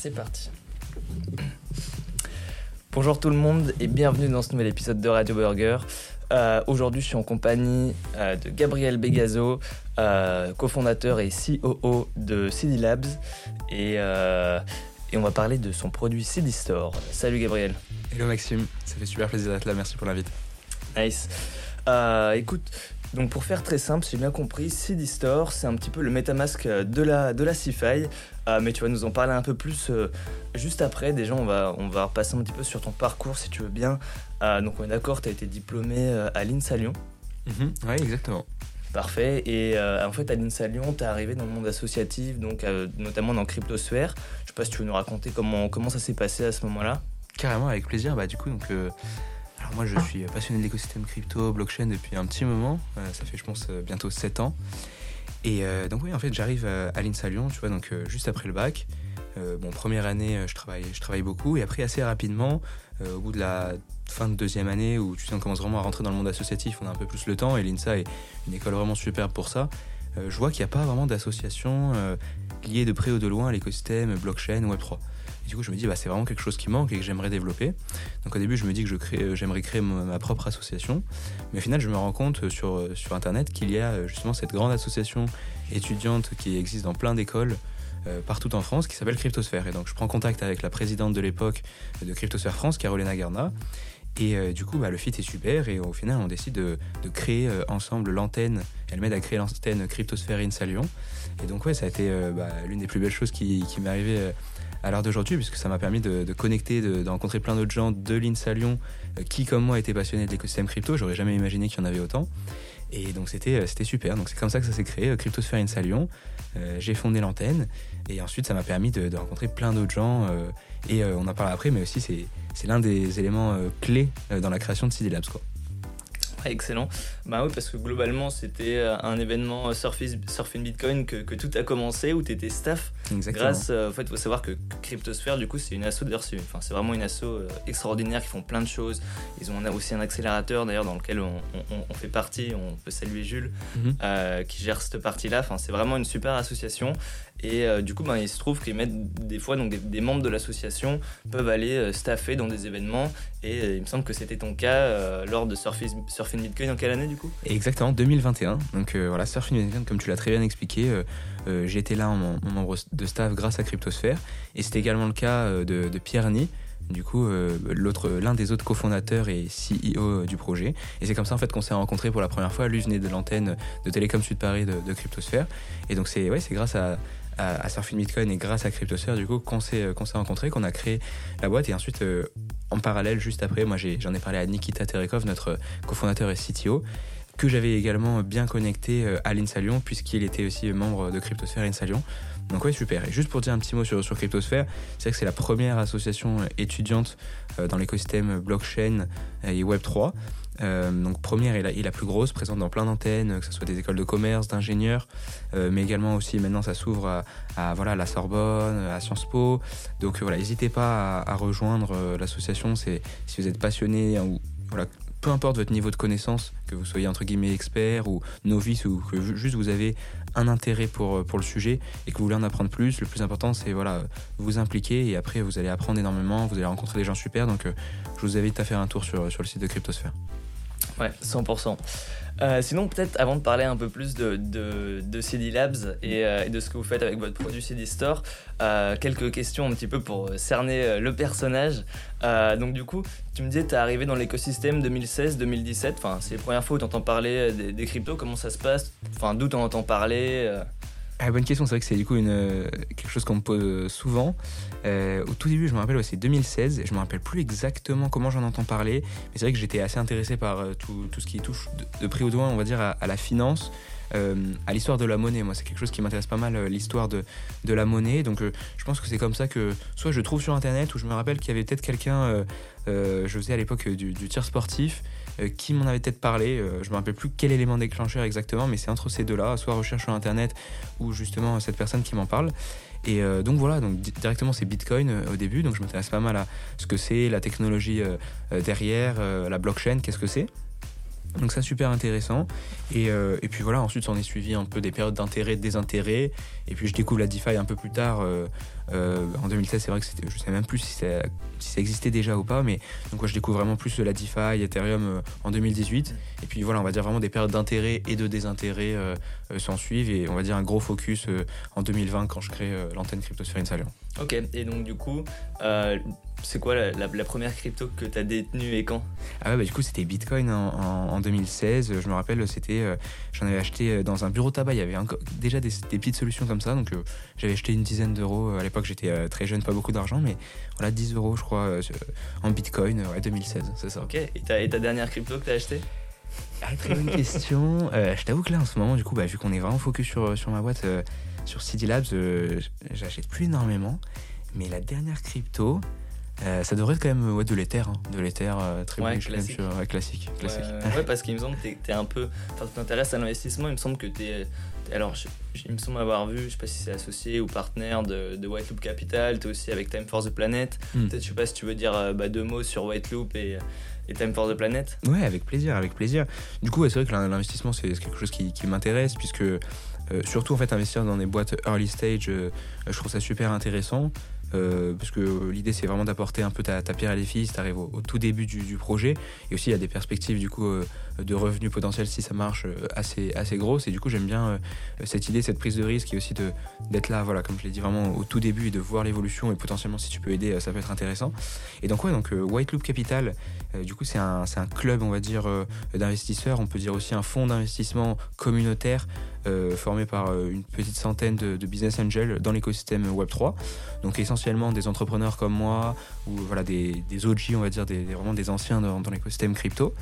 C'est parti. Bonjour tout le monde et bienvenue dans ce nouvel épisode de Radio Burger. Euh, Aujourd'hui, je suis en compagnie euh, de Gabriel Begazo, euh, cofondateur et COO de CD Labs. Et, et on va parler de son produit CD Store. Salut Gabriel. Hello Maxime, ça fait super plaisir d'être là, merci pour l'invite. Nice. Écoute, donc pour faire très simple, si j'ai bien compris, CD Store, c'est un petit peu le MetaMask de la, de la CeFi. Euh, mais tu vas nous en parler un peu plus euh, juste après. Déjà, on va, on va repasser un petit peu sur ton parcours si tu veux bien. Euh, donc on est d'accord, tu as été diplômé euh, à l'INSA Lyon. Oui, exactement. Parfait. Et euh, en fait, à l'INSA Lyon, tu es arrivé dans le monde associatif, donc euh, notamment dans Cryptosphère. Je sais pas si tu veux nous raconter comment, comment ça s'est passé à ce moment-là. Carrément, avec plaisir. Bah, du coup, donc, euh, moi je suis passionné de l'écosystème crypto, blockchain depuis un petit moment. Euh, ça fait, je pense, euh, bientôt 7 ans. Et euh, donc, oui, en fait, j'arrive à l'INSA Lyon, tu vois, donc juste après le bac. Bon, première année, je travaille, je travaille beaucoup. Et après, assez rapidement, au bout de la fin de deuxième année, où tu sais, on commence vraiment à rentrer dans le monde associatif, on a un peu plus le temps. Et l'INSA est une école vraiment superbe pour ça. Je vois qu'il n'y a pas vraiment d'association liée de près ou de loin à l'écosystème blockchain Web3. Du coup, je me dis, bah, c'est vraiment quelque chose qui manque et que j'aimerais développer. Donc au début, je me dis que euh, j'aimerais créer ma, propre association. Mais au final, je me rends compte euh, sur, euh, sur Internet qu'il y a justement cette grande association étudiante qui existe dans plein d'écoles partout en France qui s'appelle Cryptosphère. Et donc je prends contact avec la présidente de l'époque de Cryptosphère France, Carolina Garna. Et du coup, bah, le fit est super et au final, on décide de, créer ensemble l'antenne. Elle m'aide à créer l'antenne Cryptosphère Insa Lyon. Et donc ouais, ça a été bah, l'une des plus belles choses qui, m'est arrivée à l'heure d'aujourd'hui, puisque ça m'a permis de, connecter, de, rencontrer plein d'autres gens de l'Insa Lyon euh, qui, comme moi, étaient passionnés de l'écosystème crypto. J'aurais jamais imaginé qu'il y en avait autant. Et donc c'était euh, super. Donc c'est comme ça que ça s'est créé, euh, Cryptosphère Insa Lyon. J'ai fondé l'antenne et ensuite ça m'a permis de, rencontrer plein d'autres gens. et on en parle après, mais aussi c'est l'un des éléments clés dans la création de CD Labs. Quoi. Excellent. Bah oui, parce que globalement, c'était euh, un événement Surfing, Surfing Bitcoin que, que tout a commencé, où tu étais staff. Exactement. Grâce, euh, en fait, il faut savoir que Cryptosphère, du coup, c'est une asso, c'est enfin, c'est vraiment une asso euh, extraordinaire qui font plein de choses. Ils ont aussi un accélérateur, d'ailleurs, dans lequel on, on- on fait partie. On peut saluer Jules, Mhm. euh, qui gère cette partie-là. Enfin, c'est vraiment une super association. Et euh, du coup, ben, il se trouve qu'ils mettent des fois, donc des, membres de l'association peuvent aller euh, staffer dans des événements. Et euh, il me semble que c'était ton cas lors de Surfing, Bitcoin en quelle année, du coup? Exactement, 2021. Donc voilà, Surfing Bitcoin, comme tu l'as très bien expliqué, été là en, en membre de staff grâce à Cryptosphère. Et c'était également le cas de, Pierre Ny, du coup, l'un des autres cofondateurs et CEO du projet. Et c'est comme ça en fait qu'on s'est rencontrés pour la première fois. Lui venait de l'antenne de Télécom Sud Paris de, de Cryptosphère. Et donc c'est ouais, c'est grâce à, à, à Surfing Bitcoin et grâce à Cryptosphère du coup qu'on s'est, euh, s'est rencontrés, qu'on a créé la boîte. Et ensuite, euh, en parallèle, juste après, moi j'en ai, parlé à Nikita Terekov, notre cofondateur et CTO que j'avais également bien connecté euh, à l'INSA Lyon, puisqu'il était aussi membre de Cryptosphère INSA Lyon. Donc ouais, super. Et juste pour dire un petit mot sur, sur Cryptosphère, c'est vrai que c'est la première association étudiante dans l'écosystème blockchain et Web3. Euh, donc première et la, plus grosse, présente dans plein d'antennes, que ce soit des écoles de commerce, d'ingénieurs, euh, mais également aussi maintenant ça s'ouvre à, voilà, la Sorbonne, à Sciences Po. Donc euh, voilà, n'hésitez pas à, rejoindre euh, l'association c'est, si vous êtes passionné ou voilà, peu importe votre niveau de connaissance, que vous soyez entre guillemets expert ou novice ou que ju- juste vous avez un intérêt pour, pour le sujet et que vous voulez en apprendre plus, le plus important c'est voilà, vous impliquer et après vous allez apprendre énormément, vous allez rencontrer des gens super. Donc euh, je vous invite à faire un tour sur, sur le site de Cryptosphère. Ouais, 100%. Euh, sinon, peut-être avant de parler un peu plus de, de, de CD Labs et, euh, et de ce que vous faites avec votre produit CD Store, euh, quelques questions un petit peu pour cerner le personnage. Donc, du coup, tu me disais, tu es arrivé dans l'écosystème 2016-2017. Enfin, c'est les premières fois où tu entends parler des, des cryptos. Comment ça se passe? Enfin, d'où tu en entends parler Ah, bonne question, c'est vrai que c'est du coup une, euh, quelque chose qu'on me pose souvent. Euh, au tout début, je me rappelle, c'est 2016, et je me rappelle plus exactement comment j'en entends parler, mais c'est vrai que j'étais assez intéressé par euh, tout, ce qui touche de, de près ou de loin, on va dire, à, la finance, euh, à l'histoire de la monnaie. Moi, c'est quelque chose qui m'intéresse pas mal, euh, l'histoire de, la monnaie. Donc, euh, je pense que c'est comme ça que soit je trouve sur Internet, ou je me rappelle qu'il y avait peut-être quelqu'un, euh, euh, je faisais à l'époque euh, du, tir sportif, euh, qui m'en avait peut-être parlé. Euh, je me rappelle plus quel élément déclencheur exactement, mais c'est entre ces deux-là, soit recherche sur Internet ou justement cette personne qui m'en parle. Et euh, donc voilà, donc di- directement c'est Bitcoin euh, au début, donc je m'intéresse pas mal à ce que c'est, la technologie euh, euh, derrière, euh, la blockchain, qu'est-ce que c'est. Donc ça super intéressant. Et, euh, et puis voilà, ensuite on est suivi un peu des périodes d'intérêt, désintérêt. Et puis je découvre la DeFi un peu plus tard. Euh, euh, en 2016, c'est vrai que c'était, je sais même plus si ça, si ça, existait déjà ou pas. Mais donc ouais, je découvre vraiment plus la DeFi, Ethereum en 2018. Et puis voilà, on va dire vraiment des périodes d'intérêt et de désintérêt s'en suivent. Et on va dire un gros focus en 2020 quand je crée l'antenne Cryptosphère Insalient. Ok, et donc du coup, euh, c'est quoi la, la, première crypto que tu as détenue et quand? Ah ouais, bah, du coup, c'était Bitcoin en, en, 2016. Je me rappelle, c'était, euh, j'en avais acheté euh, dans un bureau tabac. Il y avait déjà des, des, petites solutions comme ça. Donc, j'avais acheté une dizaine d'euros. À l'époque, j'étais très jeune, pas beaucoup d'argent, mais voilà, 10 euros, je crois, en Bitcoin, ouais, 2016, c'est ça. Ok, et ta, et ta dernière crypto que tu as acheté ah, Très bonne question. je t'avoue que là, en ce moment, du coup, bah, vu qu'on est vraiment focus sur, sur ma boîte sur CD Labs, euh, j'achète plus énormément. Mais la dernière crypto, euh, ça devrait être quand même ouais, de l'Ether. Hein. de l'Ether euh, très ouais, classique. Ouais, classique. classique. Ouais, parce qu'il me semble que tu es, un peu. Enfin, tu t'intéresses à l'investissement, il me semble que tu es. Alors, il me semble avoir vu, je sais pas si c'est associé ou partenaire de, de White Loop Capital, tu es aussi avec Time for the Planet. Hmm. Peut-être, je sais pas si tu veux dire bah, deux mots sur White Loop et, et Time for the Planet. Ouais, avec plaisir, avec plaisir. Du coup, c'est vrai que l'investissement, c'est quelque chose qui, qui m'intéresse, puisque euh, surtout en fait investir dans des boîtes early stage, euh, je trouve ça super intéressant. Euh, parce que l'idée c'est vraiment d'apporter un peu ta, pierre à l'édifice, tu arrives au, tout début du, projet. Et aussi il y a des perspectives du coup de revenus potentiels si ça marche assez, assez grosses et du coup j'aime bien cette idée, cette prise de risque et aussi d'être là, voilà, comme je l'ai dit vraiment au tout début et de voir l'évolution et potentiellement si tu peux aider ça peut être intéressant. Et donc ouais, donc White Loop Capital, du coup c'est un, un, club on va dire d'investisseurs, on peut dire aussi un fonds d'investissement communautaire euh, formé par euh, une petite centaine de, business angels dans l'écosystème Web3. Donc essentiellement des entrepreneurs comme moi, ou voilà, des, des OG, on va dire, des, vraiment des anciens dans, l'écosystème crypto.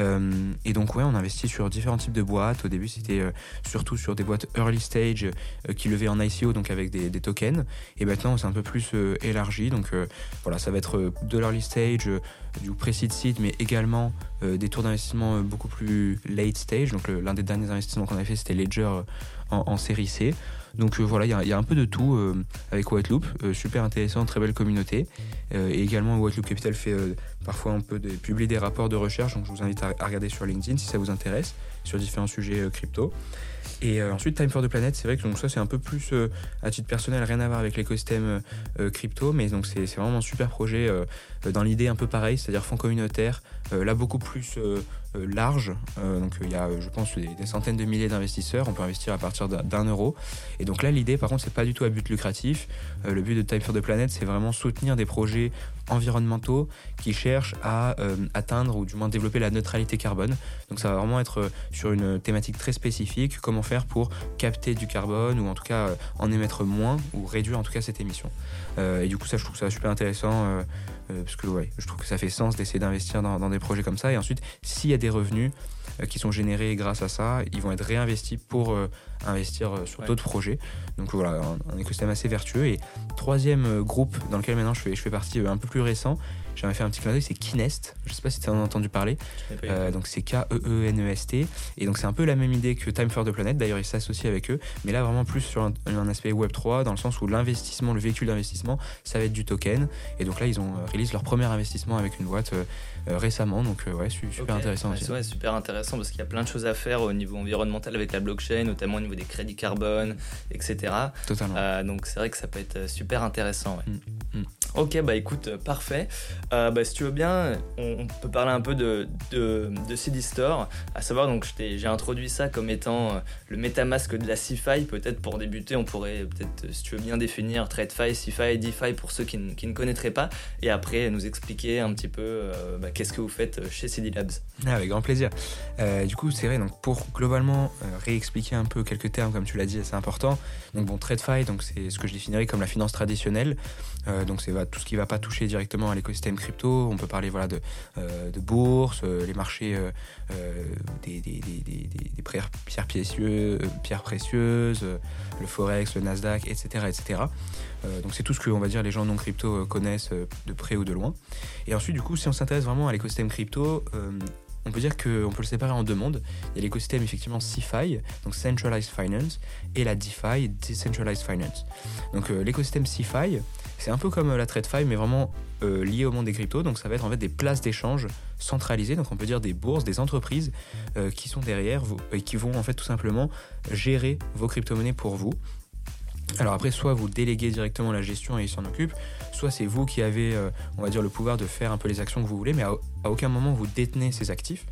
Euh, et donc ouais, on investit sur différents types de boîtes. Au début, c'était surtout sur des boîtes early stage qui levaient en ICO, donc avec des, tokens. Et maintenant, c'est un peu plus élargi. Donc voilà, ça va être de l'early stage, du pré-seed seed, mais également des tours d'investissement beaucoup plus late stage. Donc l'un des derniers investissements qu'on a fait, c'était Ledger en, série C. Donc euh, voilà, il y, a un peu de tout euh, avec White Loop, euh, super intéressant, très belle communauté. et également, White Loop Capital fait parfois un peu de publier des rapports de recherche, donc je vous invite à, regarder sur LinkedIn si ça vous intéresse, sur différents sujets crypto. Et ensuite, Time for the Planet, c'est vrai que ça c'est un peu plus à titre personnel, rien à voir avec l'écosystème crypto, mais donc c'est vraiment un super projet dans l'idée un peu pareil, c'est-à-dire fonds communautaire, là beaucoup plus large. Euh, donc il y a, je pense, des, centaines de milliers d'investisseurs. On peut investir à partir d'un euro. Et donc là, l'idée, par contre, c'est pas du tout à but lucratif. Euh, le but de Time for the Planet, c'est vraiment soutenir des projets environnementaux qui cherchent à atteindre ou du moins développer la neutralité carbone. Donc ça va vraiment être sur une thématique très spécifique, comment faire pour capter du carbone ou en tout cas en émettre moins ou réduire en tout cas cette émission. et du coup ça je trouve ça super intéressant parce que ouais, je trouve que ça fait sens d'essayer d'investir dans, dans, des projets comme ça. Et ensuite, s'il y a des revenus euh, qui sont générés grâce à ça, ils vont être réinvestis pour euh, investir euh, sur d'autres projets. Donc voilà, un, écosystème assez vertueux. Et troisième groupe dans lequel maintenant je fais, je fais partie un peu plus récent, j'avais fait un petit clin d'œil, c'est Kinest. Je sais pas si tu en as entendu parler. donc c'est K-E-E-N-E-S-T. Et donc c'est un peu la même idée que Time for the Planet. D'ailleurs, ils s'associent avec eux. Mais là, vraiment plus sur un, aspect Web3, dans le sens où l'investissement, le véhicule d'investissement, ça va être du token. Et donc là, ils ont release leur premier investissement avec une boîte euh, récemment. Donc euh, ouais, super intéressant aussi. Ouais, super intéressant parce qu'il y a plein de choses à faire au niveau environnemental avec la blockchain, notamment au niveau des crédits carbone, etc. Totalement. Euh, donc c'est vrai que ça peut être super intéressant. Mm, mm. Ok, bah écoute, parfait. bah, si tu veux bien, on, peut parler un peu de, de, de CD Store. À savoir, donc j'ai introduit ça comme étant le MetaMask de la CeFi. Peut-être pour débuter, on pourrait peut-être, si tu veux bien définir TradeFi, CeFi et DeFi pour ceux qui, ne connaîtraient pas. Et après, nous expliquer un petit peu bah, qu'est-ce que vous faites euh, chez CD Labs ah, Avec grand plaisir. Euh, du coup, c'est vrai, donc pour globalement euh, réexpliquer un peu quelques termes, comme tu l'as dit, c'est important. Donc bon, TradeFi, c'est ce que je définirais comme la finance traditionnelle. Donc c'est tout ce qui ne va pas toucher directement à l'écosystème crypto. On peut parler voilà, de, de bourse, les marchés des, des, des, des, pierres, précieuses, pierres précieuses, le Forex, le Nasdaq, etc. etc. donc c'est tout ce que on va dire les gens non crypto connaissent de près ou de loin. Et ensuite, du coup, si on s'intéresse vraiment à l'écosystème crypto, euh, on peut dire qu'on peut le séparer en deux mondes. Il y a l'écosystème effectivement CeFi, donc Centralized Finance, et la DeFi, Decentralized Finance. Donc euh, l'écosystème CeFi, c'est un peu comme la TradeFi, mais vraiment lié au monde des cryptos. Donc ça va être en fait des places d'échange centralisées, donc on peut dire des bourses, des entreprises qui sont derrière vous et qui vont en fait tout simplement gérer vos crypto-monnaies pour vous. Alors après, soit vous déléguez directement la gestion et ils s'en occupent, soit c'est vous qui avez, euh, on va dire, le pouvoir de faire un peu les actions que vous voulez, mais à, aucun moment vous détenez ces actifs.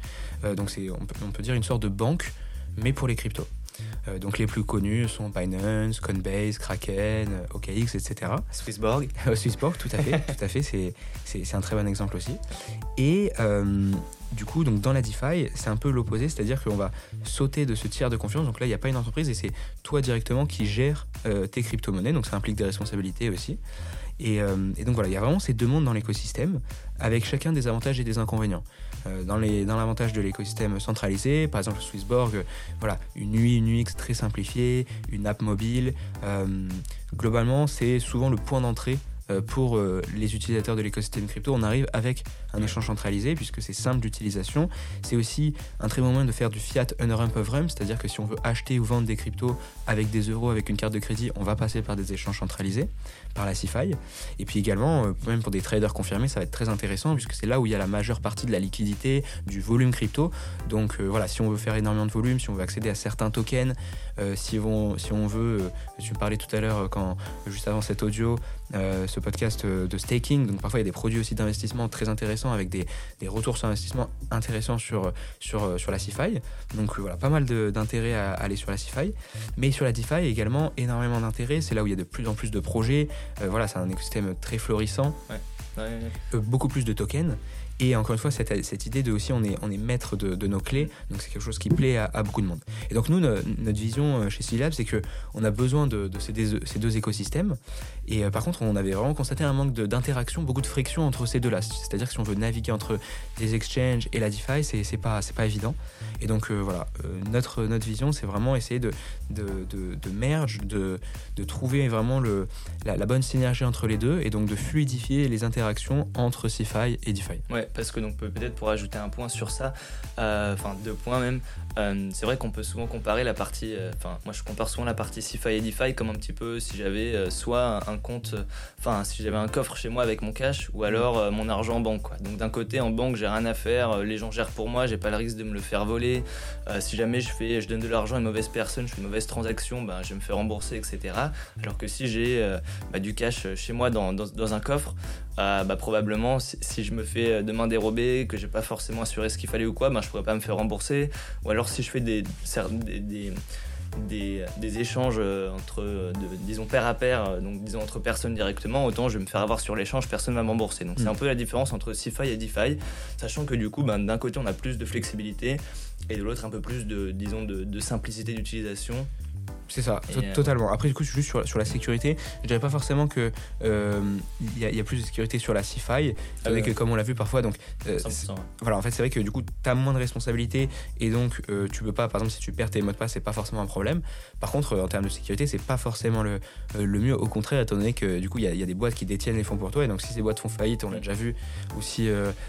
Euh, donc c'est, on peut, dire, une sorte de banque, mais pour les cryptos. Euh, donc les plus connus sont Binance, Coinbase, Kraken, OKX, etc. Swissborg. Swissborg, tout à fait, tout à fait. C'est, c'est, un très bon exemple aussi. Et du coup, donc dans la DeFi, c'est un peu l'opposé, c'est-à-dire qu'on va sauter de ce tiers de confiance. Donc là, il n'y a pas une entreprise et c'est toi directement qui gères euh, tes crypto-monnaies. Donc ça implique des responsabilités aussi. Euh, et, donc voilà, il y a vraiment ces deux mondes dans l'écosystème, avec chacun des avantages et des inconvénients. Euh, dans l'avantage de l'écosystème centralisé, par exemple Swissborg, voilà, une UI, une UX très simplifiée, une app mobile. globalement, c'est souvent le point d'entrée euh, pour euh, les utilisateurs de l'écosystème crypto, on arrive avec un échange centralisé puisque c'est simple d'utilisation. C'est aussi un très bon moyen de faire du fiat under of rem, c'est-à-dire que si on veut acheter ou vendre des cryptos avec des euros, avec une carte de crédit, on va passer par des échanges centralisés, par la CeFi. Et puis également, euh, même pour des traders confirmés, ça va être très intéressant puisque c'est là où il y a la majeure partie de la liquidité, du volume crypto. Donc voilà, si on veut faire énormément de volume, si on veut accéder à certains tokens, si, on, si on veut, tu me parlais tout à l'heure juste avant cet audio, ce podcast euh, de staking. Donc parfois il y a des produits aussi d'investissement très intéressants avec des, des, retours sur investissement intéressants sur, sur, euh, sur la CeFi. Donc euh, voilà, pas mal d'intérêt à aller sur la CeFi. Mais sur la DeFi également énormément d'intérêt. C'est là où il y a de plus en plus de projets. voilà, c'est un écosystème très florissant. beaucoup plus de tokens. Et encore une fois, cette, cette, idée de aussi on est, on est maître de, de nos clés, donc c'est quelque chose qui plaît à, beaucoup de monde. Et donc nous, notre vision euh, chez C-Lab, c'est qu'on a besoin de, de ces, deux, ces, deux, écosystèmes. Et euh, par contre, on avait vraiment constaté un manque d'interaction, beaucoup de friction entre ces deux-là. C'est-à-dire que si on veut naviguer entre des exchanges et la DeFi, c'est pas, pas évident. Et donc euh, voilà, notre, notre vision, c'est vraiment essayer de, de, de, merge, de, de trouver vraiment le, la, bonne synergie entre les deux et donc de fluidifier les interactions entre CeFi et DeFi. Ouais parce que donc peut-être pour ajouter un point sur ça, euh, enfin deux points même, euh, c'est vrai qu'on peut souvent comparer la partie, euh, enfin moi je compare souvent la partie CeFi et DeFi comme un petit peu si j'avais soit un compte, enfin si j'avais un coffre chez moi avec mon cash ou alors mon argent en banque. Quoi. Donc d'un côté en banque j'ai rien à faire, les gens gèrent pour moi, j'ai pas le risque de me le faire voler. si jamais je fais, je donne de l'argent à une mauvaise personne, je fais une mauvaise transaction, ben, je me fais rembourser, etc. Alors que si j'ai bah, du cash chez moi dans, dans, un coffre, bah, probablement si, je me fais de main dérobée, que j'ai pas forcément assuré ce qu'il fallait ou quoi, ben, je pourrais pas me faire rembourser. Ou alors si je fais des, des, échanges euh, entre, de, disons, pair à pair, euh, donc disons entre personnes directement, autant je vais me faire avoir sur l'échange, personne va m'embourser. Donc c'est mm. un peu la différence entre CeFi et DeFi, sachant que du coup, ben, d'un côté on a plus de flexibilité et de l'autre un peu plus de, disons, de, de simplicité d'utilisation c'est ça, euh, totalement. Après, du coup, juste sur, sur la sécurité, je dirais pas forcément que euh, il y, a plus de sécurité sur la CeFi, avec, comme on l'a vu parfois. Donc, euh, voilà, en fait, c'est vrai que du coup, tu as moins de responsabilités et donc tu peux pas, par exemple, si tu perds tes mots de passe, c'est pas forcément un problème. Par contre, en termes de sécurité, c'est pas forcément le, le mieux. Au contraire, étant donné que du coup, il y, y, a des boîtes qui détiennent les fonds pour toi, et donc si ces boîtes font faillite, on l'a déjà vu, ou si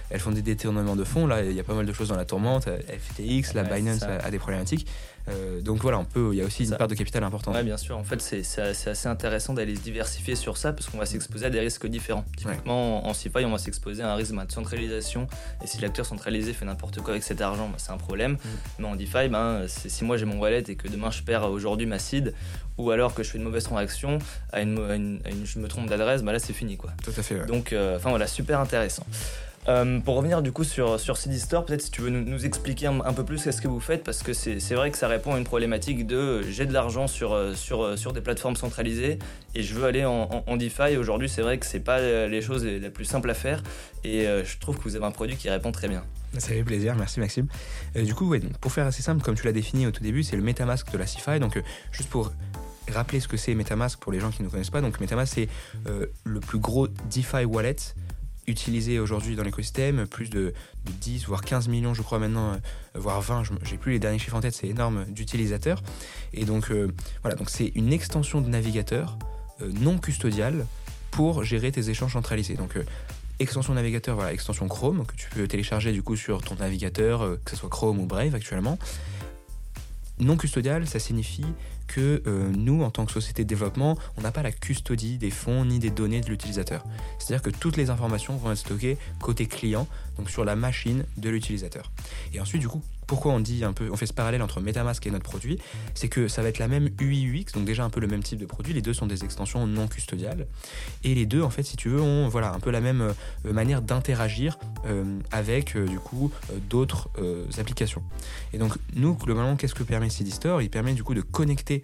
elles font des détournements de fonds, là, il y a pas mal de choses dans la tourmente. FTX, la Binance a, des problématiques. Euh, donc voilà, on peut, il y a aussi une part de capital. Oui, bien sûr. En fait, c'est assez intéressant d'aller se diversifier sur ça parce qu'on va s'exposer à des risques différents. Typiquement, en, CeFi, on va s'exposer à un risque de centralisation. Et si l'acteur centralisé fait n'importe quoi avec cet argent, bah, c'est un problème. Mm. Mais en DeFi, ben, si moi j'ai mon wallet et que demain je perds aujourd'hui ma seed, ou alors que je fais une mauvaise transaction, à une, je me trompe d'adresse, bah là c'est fini quoi. Tout à fait. Donc, euh, enfin voilà, super intéressant. Euh, pour revenir du coup sur, sur CD Store, peut-être si tu veux nous, expliquer un, peu plus ce que vous faites, parce que c'est vrai que ça répond à une problématique de j'ai de l'argent sur, euh, sur, euh, sur des plateformes centralisées et je veux aller en, en, DeFi. Aujourd'hui, c'est vrai que c'est pas les choses les, plus simples à faire et je trouve que vous avez un produit qui répond très bien. Ça fait plaisir, merci Maxime. du coup, pour faire assez simple, comme tu l'as défini au tout début, c'est le MetaMask de la CeFi. Donc, juste pour rappeler ce que c'est MetaMask pour les gens qui ne connaissent pas, donc MetaMask c'est le plus gros DeFi wallet utilisé aujourd'hui dans l'écosystème, plus de, 10 voire 15 millions je crois maintenant, euh, voire 20, j'ai plus les derniers chiffres en tête, c'est énorme d'utilisateurs. Et donc euh, voilà, donc c'est une extension de navigateur euh, non custodial pour gérer tes échanges centralisés. Donc extension navigateur, voilà, extension Chrome que tu peux télécharger du coup sur ton navigateur, que ce soit Chrome ou Brave actuellement. non custodial, ça signifie que euh, nous, en tant que société de développement, on n'a pas la custodie des fonds ni des données de l'utilisateur. C'est-à-dire que toutes les informations vont être stockées côté client, donc sur la machine de l'utilisateur. Et ensuite, du coup, pourquoi on dit un peu, on fait ce parallèle entre MetaMask et notre produit, c'est que ça va être la même UI UX, donc déjà un peu le même type de produit. Les deux sont des extensions non custodiales, et les deux, en fait, si tu veux, ont voilà un peu la même euh, manière d'interagir euh, avec euh, du coup d'autres applications. Et donc nous, globalement, qu'est-ce que permet CD Store Il permet du coup de connecter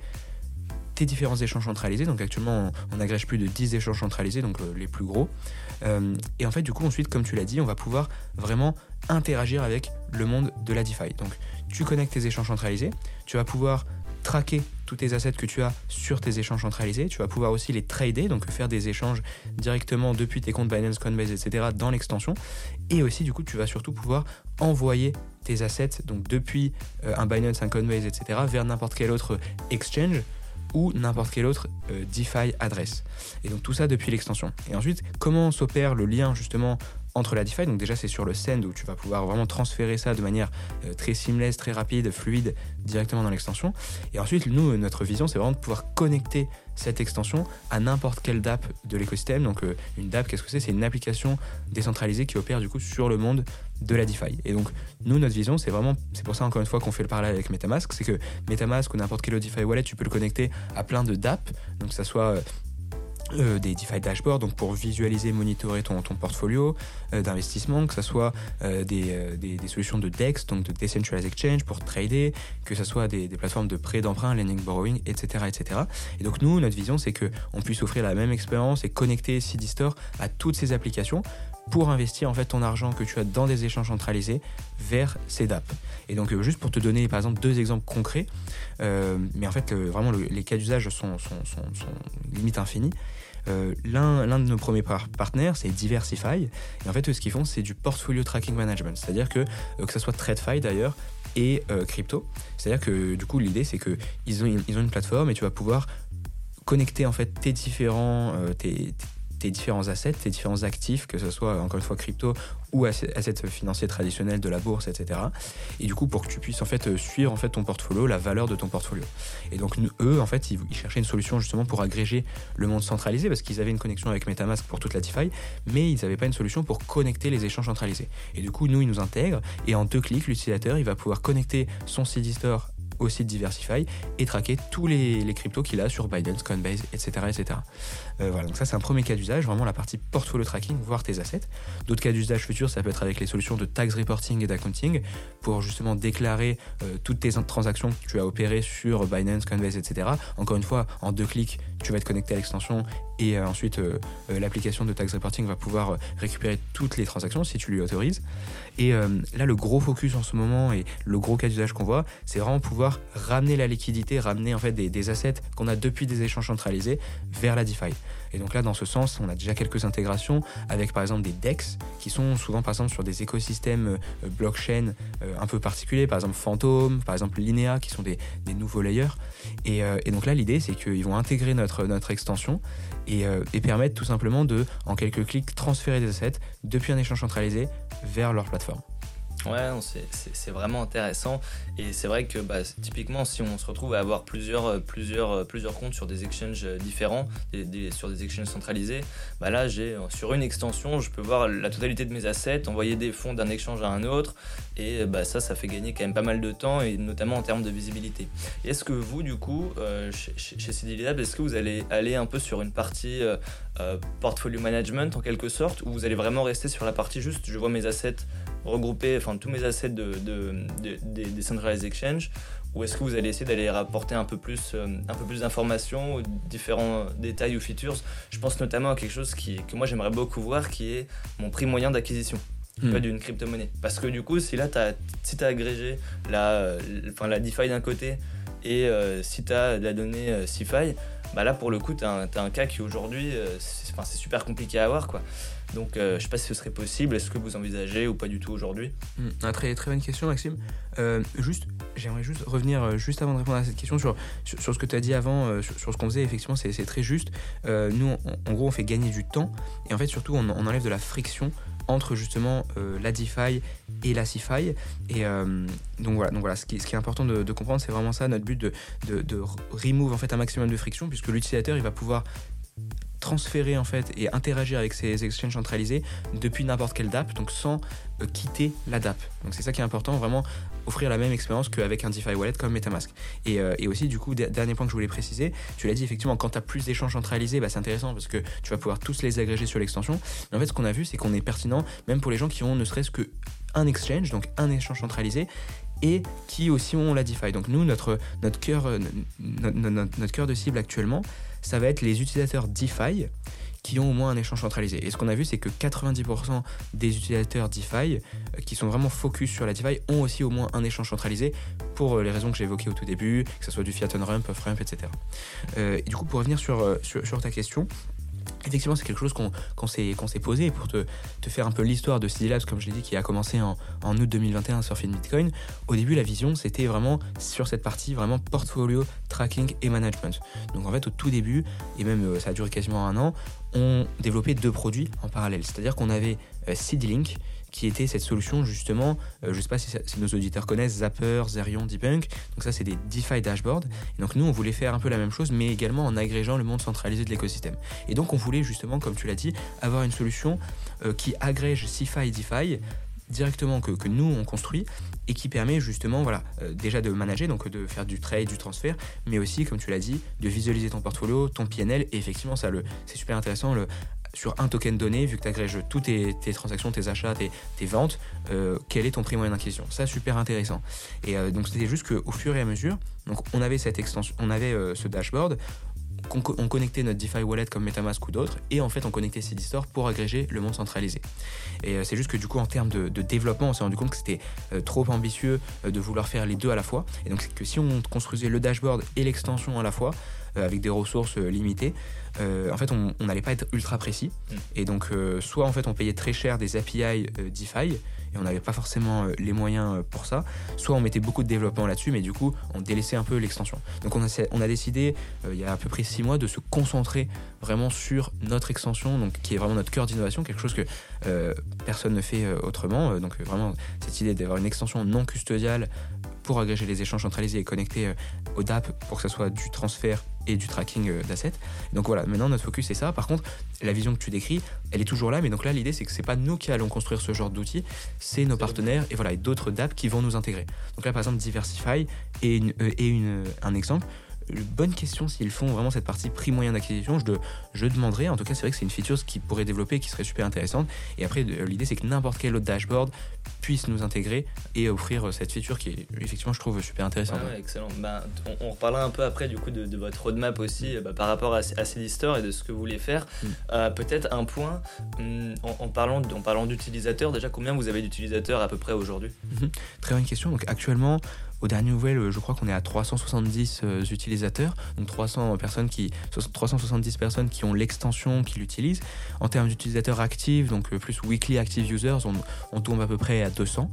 tes différents échanges centralisés. Donc actuellement, on, agrège plus de 10 échanges centralisés, donc les plus gros. et en fait, du coup, ensuite, comme tu l'as dit, on va pouvoir vraiment interagir avec le monde de la DeFi. Donc tu connectes tes échanges centralisés, tu vas pouvoir traquer tous tes assets que tu as sur tes échanges centralisés, tu vas pouvoir aussi les trader, donc faire des échanges directement depuis tes comptes Binance, Coinbase, etc. dans l'extension. Et aussi du coup tu vas surtout pouvoir envoyer tes assets donc depuis euh, un Binance, un Coinbase, etc. vers n'importe quel autre exchange ou n'importe quelle autre euh, DeFi adresse. Et donc tout ça depuis l'extension. Et ensuite, comment s'opère le lien justement entre la DeFi? Donc déjà c'est sur le Send où tu vas pouvoir vraiment transférer ça de manière euh, très seamless, très rapide, fluide directement dans l'extension. Et ensuite nous notre vision c'est vraiment de pouvoir connecter cette extension à n'importe quelle DApp de l'écosystème. Donc euh, une DApp qu'est-ce que c'est? C'est une application décentralisée qui opère du coup sur le monde de la DeFi. Et donc nous notre vision c'est vraiment c'est pour ça encore une fois qu'on fait le parallèle avec MetaMask, c'est que MetaMask ou n'importe quel DeFi wallet tu peux le connecter à plein de DApp. Donc que ça soit euh, euh, des DeFi dashboards, donc pour visualiser, monitorer ton, ton portfolio euh, d'investissement, que ce soit euh, des, des, solutions de DEX, donc de Decentralized Exchange pour trader, que ce soit des, des plateformes de prêt d'emprunt, lending borrowing, etc., etc. Et donc nous, notre vision, c'est qu'on puisse offrir la même expérience et connecter CD Store à toutes ces applications pour investir en fait ton argent que tu as dans des échanges centralisés vers ces DAP. Et donc juste pour te donner par exemple deux exemples concrets, mais en fait vraiment les cas d'usage sont, sont, sont, sont limite infinis. Euh, l'un de nos premiers partenaires, c'est Diversify. Et en fait, ce qu'ils font, c'est du portfolio tracking management. C'est-à-dire que, euh, que ce soit TradeFi d'ailleurs, et euh, crypto. C'est-à-dire que du coup, l'idée, c'est qu'ils ont, ils ont une plateforme et tu vas pouvoir connecter en fait tes différents, tes, tes différents assets, tes différents actifs, que ce soit encore une fois crypto ou assets financiers traditionnels de la bourse, etc. Et du coup, pour que tu puisses en fait suivre en fait ton portfolio, la valeur de ton portfolio. Et donc eux, en fait, ils, cherchaient une solution justement pour agréger le monde centralisé parce qu'ils avaient une connexion avec MetaMask pour toute la DeFi, mais ils n'avaient pas une solution pour connecter les échanges centralisés. Et du coup, nous, ils nous intègrent et en deux clics, l'utilisateur, il va pouvoir connecter son CD Store au site Diversify et traquer tous les, cryptos qu'il a sur Binance, Coinbase, etc. etc. Euh, voilà, donc ça c'est un premier cas d'usage, vraiment la partie portfolio tracking, voir tes assets. D'autres cas d'usage futurs, ça peut être avec les solutions de tax reporting et d'accounting pour justement déclarer euh, toutes tes transactions que tu as opérées sur Binance, Coinbase, etc. Encore une fois, en deux clics, tu vas être connecté à l'extension et euh, ensuite l'application de tax reporting va pouvoir récupérer toutes les transactions si tu lui autorises. Et là, le gros focus en ce moment et le gros cas d'usage qu'on voit, c'est vraiment pouvoir ramener la liquidité, ramener en fait des, assets qu'on a depuis des échanges centralisés vers la DeFi. Et donc là, dans ce sens, on a déjà quelques intégrations avec par exemple des DEX qui sont souvent par exemple sur des écosystèmes euh, blockchain euh, un peu particuliers, par exemple Phantom, par exemple Linea qui sont des, nouveaux layers. Euh, et, donc là, l'idée c'est qu'ils vont intégrer notre, notre extension et, et, permettre tout simplement de, en quelques clics, transférer des assets depuis un échange centralisé vers leur plateforme. Ouais, c'est vraiment intéressant. Et c'est vrai que bah, typiquement, si on se retrouve à avoir plusieurs, euh, plusieurs, euh, plusieurs comptes sur des exchanges euh, différents, sur des exchanges centralisés, bah là, j'ai sur une extension, je peux voir la totalité de mes assets, envoyer des fonds d'un exchange à un autre. Et bah, ça, ça fait gagner quand même pas mal de temps, et notamment en termes de visibilité. Est-ce que vous, du coup, chez, chez CD Lab, est-ce que vous allez aller un peu sur une partie portfolio management en quelque sorte, ou vous allez vraiment rester sur la partie juste, je vois mes assets regrouper enfin, tous mes assets de, des Centralized Exchange ou est-ce que vous allez essayer d'aller rapporter un peu plus, euh, un peu plus d'informations, différents détails ou features? Je pense notamment à quelque chose qui, que moi j'aimerais beaucoup voir qui est mon prix moyen d'acquisition hmm. d'une crypto-monnaie. Parce que du coup, si là, as, si tu as agrégé la, enfin, la DeFi d'un côté et euh, si tu as la donnée euh, CeFi, bah là pour le coup, tu as, as, un cas qui aujourd'hui, c'est super compliqué à avoir. quoi. Donc euh, je ne sais pas si ce serait possible, est-ce que vous envisagez ou pas du tout aujourd'hui hmm, très, très bonne question Maxime. Euh, juste, j'aimerais juste revenir euh, juste avant de répondre à cette question sur, sur, ce que tu as dit avant, sur, ce qu'on faisait, effectivement c'est très juste. nous en, gros on fait gagner du temps et en fait surtout on, enlève de la friction entre justement la DeFi et la CeFi. Et donc voilà, donc voilà ce, qui, ce qui est important de, comprendre, c'est vraiment ça notre but de, de, de remove en fait un maximum de friction, puisque l'utilisateur il va pouvoir transférer en fait et interagir avec ces exchanges centralisés depuis n'importe quelle DAP, donc sans euh, quitter la DAP. Donc c'est ça qui est important, vraiment offrir la même expérience qu'avec un DeFi Wallet comme MetaMask. Et, euh, et aussi, du coup, dernier point que je voulais préciser, tu l'as dit effectivement, quand tu as plus d'échanges centralisés, bah, c'est intéressant parce que tu vas pouvoir tous les agréger sur l'extension. Mais en fait, ce qu'on a vu, c'est qu'on est pertinent même pour les gens qui ont ne serait-ce que un exchange, donc un échange centralisé, et qui aussi ont la DeFi. Donc nous, notre, notre, cœur, euh, notre cœur de cible actuellement, ça va être les utilisateurs DeFi qui ont au moins un échange centralisé. Et ce qu'on a vu, c'est que 90% des utilisateurs DeFi euh, qui sont vraiment focus sur la DeFi ont aussi au moins un échange centralisé pour euh, les raisons que j'ai évoquées au tout début, que ce soit du fiat on ramp, off ramp, etc. et du coup, pour revenir sur ta question, Effectivement, c'est quelque chose qu'on s'est posé pour te, faire un peu l'histoire de CD Labs, comme je l'ai dit, qui a commencé en, août 2021 sur Bitcoin. Au début, la vision, c'était vraiment sur cette partie, vraiment portfolio, tracking et management. Donc en fait, au tout début, et même euh, ça a duré quasiment un an, on développait deux produits en parallèle. C'est-à-dire qu'on avait euh, CDLink, qui était cette solution justement, euh, je ne sais pas si, nos auditeurs connaissent Zapper, Zerion, Debunk, donc ça c'est des DeFi dashboards, et donc nous on voulait faire un peu la même chose mais également en agrégeant le monde centralisé de l'écosystème. Et donc on voulait justement, comme tu l'as dit, avoir une solution euh, qui agrège CeFi et DeFi directement que, que, nous on construit et qui permet justement voilà euh, déjà de manager donc de faire du trade du transfert mais aussi comme tu l'as dit de visualiser ton portfolio ton PNL et effectivement ça le c'est super intéressant le sur un token donné, vu que tu agrèges toutes tes, transactions, tes achats, tes, ventes, euh, quel est ton prix moyen d'inquisition? Ça, super intéressant. Et euh, donc, c'était juste qu'au fur et à mesure, donc on avait cette extension, on avait euh, ce dashboard, on connectait notre DeFi wallet comme MetaMask ou d'autres, et en fait on connectait CD-Store pour agréger le monde centralisé. Et c'est juste que du coup en termes de, développement, on s'est rendu compte que c'était trop ambitieux de vouloir faire les deux à la fois. Et donc c'est que si on construisait le dashboard et l'extension à la fois, avec des ressources limitées, euh, en fait, on n'allait pas être ultra précis. Mm. Et donc, euh, soit en fait, on payait très cher des API euh, DeFi et on n'avait pas forcément les moyens pour ça, soit on mettait beaucoup de développement là-dessus, mais du coup, on délaissait un peu l'extension. Donc, on a, on a décidé, il y a à peu près six mois, de se concentrer vraiment sur notre extension, donc qui est vraiment notre cœur d'innovation, quelque chose que personne ne fait autrement. donc, vraiment, cette idée d'avoir une extension non custodiale pour agréger les échanges centralisés et connecter au DAP pour que ça soit du transfert et du tracking euh, d'assets. Donc voilà, maintenant notre focus c'est ça. Par contre, la vision que tu décris, elle est toujours là, mais donc là l'idée c'est que c'est pas nous qui allons construire ce genre d'outils, c'est nos partenaires et voilà d'autres DApp qui vont nous intégrer. Donc là par exemple Diversify est, euh, un exemple bonne question s'ils font vraiment cette partie prix moyen d'acquisition. Je, je demanderai. En tout cas, c'est vrai que c'est une feature qui pourrait développer qui serait super intéressante. Et après, l'idée, c'est que n'importe quel autre dashboard puisse nous intégrer et offrir cette feature qui est effectivement, je trouve, super intéressante. excellent. Ben, on, reparlera un peu après du coup de, votre roadmap aussi bah, par rapport à, à Store et de ce que vous voulez faire. Mm. Euh, peut-être un point mm, en, parlant, en parlant d'utilisateurs. Déjà, combien vous avez d'utilisateurs à peu près aujourd'hui? Mm-hmm. Très bonne question. Donc actuellement, aux dernières nouvelles, je crois qu'on est à 370 euh, utilisateurs, donc 300 personnes qui, 370 personnes qui ont l'extension, qui l'utilisent. En termes d'utilisateurs actifs, donc euh, plus weekly active users, on, tombe à peu près à 200.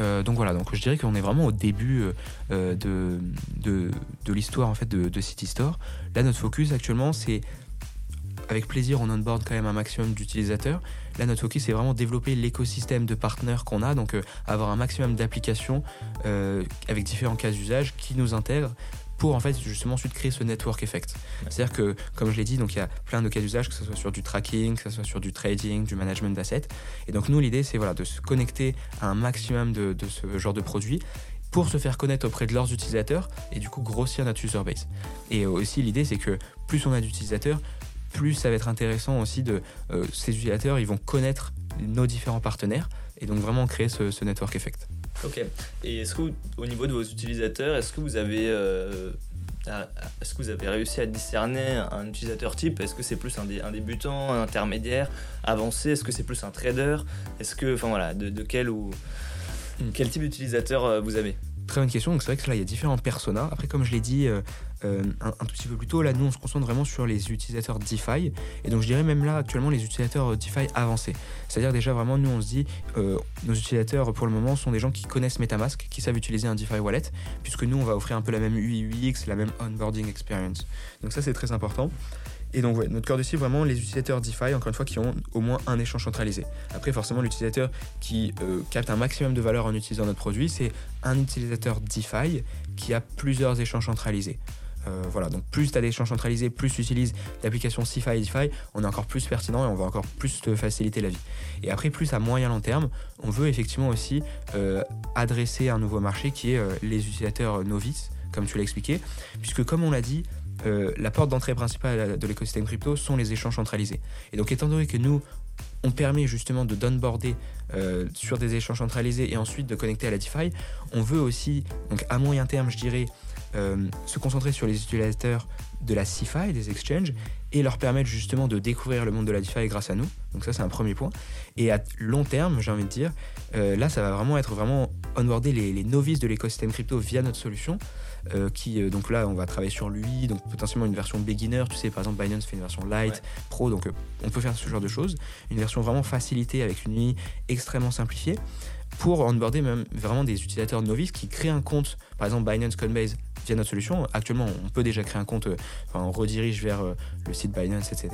Euh, donc voilà, donc je dirais qu'on est vraiment au début de, de, l'histoire en fait de City Store. Là, notre focus actuellement, c'est avec plaisir, on onboard quand même un maximum d'utilisateurs. Là, notre focus, c'est vraiment développer l'écosystème de partenaires qu'on a, donc euh, avoir un maximum d'applications euh, avec différents cas d'usage qui nous intègrent pour en fait justement ensuite créer ce network effect. C'est-à-dire que, comme je l'ai dit, donc il y a plein de cas d'usage, que ce soit sur du tracking, que ce soit sur du trading, du management d'assets. Et donc nous, l'idée, c'est voilà, de se connecter à un maximum de, de ce genre de produits pour se faire connaître auprès de leurs utilisateurs et du coup grossir notre user base. Et aussi l'idée c'est que plus on a d'utilisateurs, plus ça va être intéressant aussi de euh, ces utilisateurs, ils vont connaître nos différents partenaires et donc vraiment créer ce, network effect. Ok. Et est-ce que au niveau de vos utilisateurs, est-ce que vous avez euh, est-ce que vous avez réussi à discerner un utilisateur type? Est-ce que c'est plus un, débutant, un intermédiaire, avancé? Est-ce que c'est plus un trader? Est-ce que, enfin voilà, de, quel ou hmm. quel type d'utilisateur euh, vous avez? Très bonne question. Donc c'est vrai que là il y a différents personas. Après comme je l'ai dit, euh, un, tout petit peu plus tôt. Là, nous, on se concentre vraiment sur les utilisateurs DeFi. Et donc, je dirais même là, actuellement, les utilisateurs DeFi avancés. C'est-à-dire, déjà, vraiment, nous, on se dit, euh, nos utilisateurs, pour le moment, sont des gens qui connaissent MetaMask, qui savent utiliser un DeFi wallet, puisque nous, on va offrir un peu la même UI la même onboarding experience. Donc, ça, c'est très important. Et donc, notre cœur de cible, vraiment, les utilisateurs DeFi, encore une fois, qui ont au moins un échange centralisé. Après, forcément, l'utilisateur qui euh, capte un maximum de valeur en utilisant notre produit, c'est un utilisateur DeFi qui a plusieurs échanges centralisés. Euh, voilà, donc plus tu as d'échanges centralisés, plus tu utilises l'application CeFi et DeFi, on est encore plus pertinent et on va encore plus te faciliter la vie. Et après, plus à moyen long terme, on veut effectivement aussi euh, adresser un nouveau marché qui est les utilisateurs novices, comme tu l'as expliqué, puisque comme on l'a dit, euh, la porte d'entrée principale de l'écosystème crypto sont les échanges centralisés. Et donc étant donné que nous, on permet justement de downboarder euh, sur des échanges centralisés et ensuite de connecter à la DeFi, on veut aussi, donc à moyen terme, je dirais, euh, se concentrer sur les utilisateurs de la CeFi, des exchanges, et leur permettre justement de découvrir le monde de la DeFi grâce à nous. Donc ça, c'est un premier point. Et à long terme, j'ai envie de dire, là, ça va vraiment être vraiment onboarder les, les novices de l'écosystème crypto via notre solution euh, qui euh, donc là on va travailler sur lui, donc potentiellement une version beginner, tu sais par exemple Binance fait une version light, pro, donc euh, on peut faire ce genre de choses, une version vraiment facilitée avec une UI extrêmement simplifiée pour onboarder même vraiment des utilisateurs novices qui créent un compte, par exemple Binance Coinbase via notre solution. Actuellement, on peut déjà créer un compte, euh, enfin, on redirige vers euh, le site Binance, etc.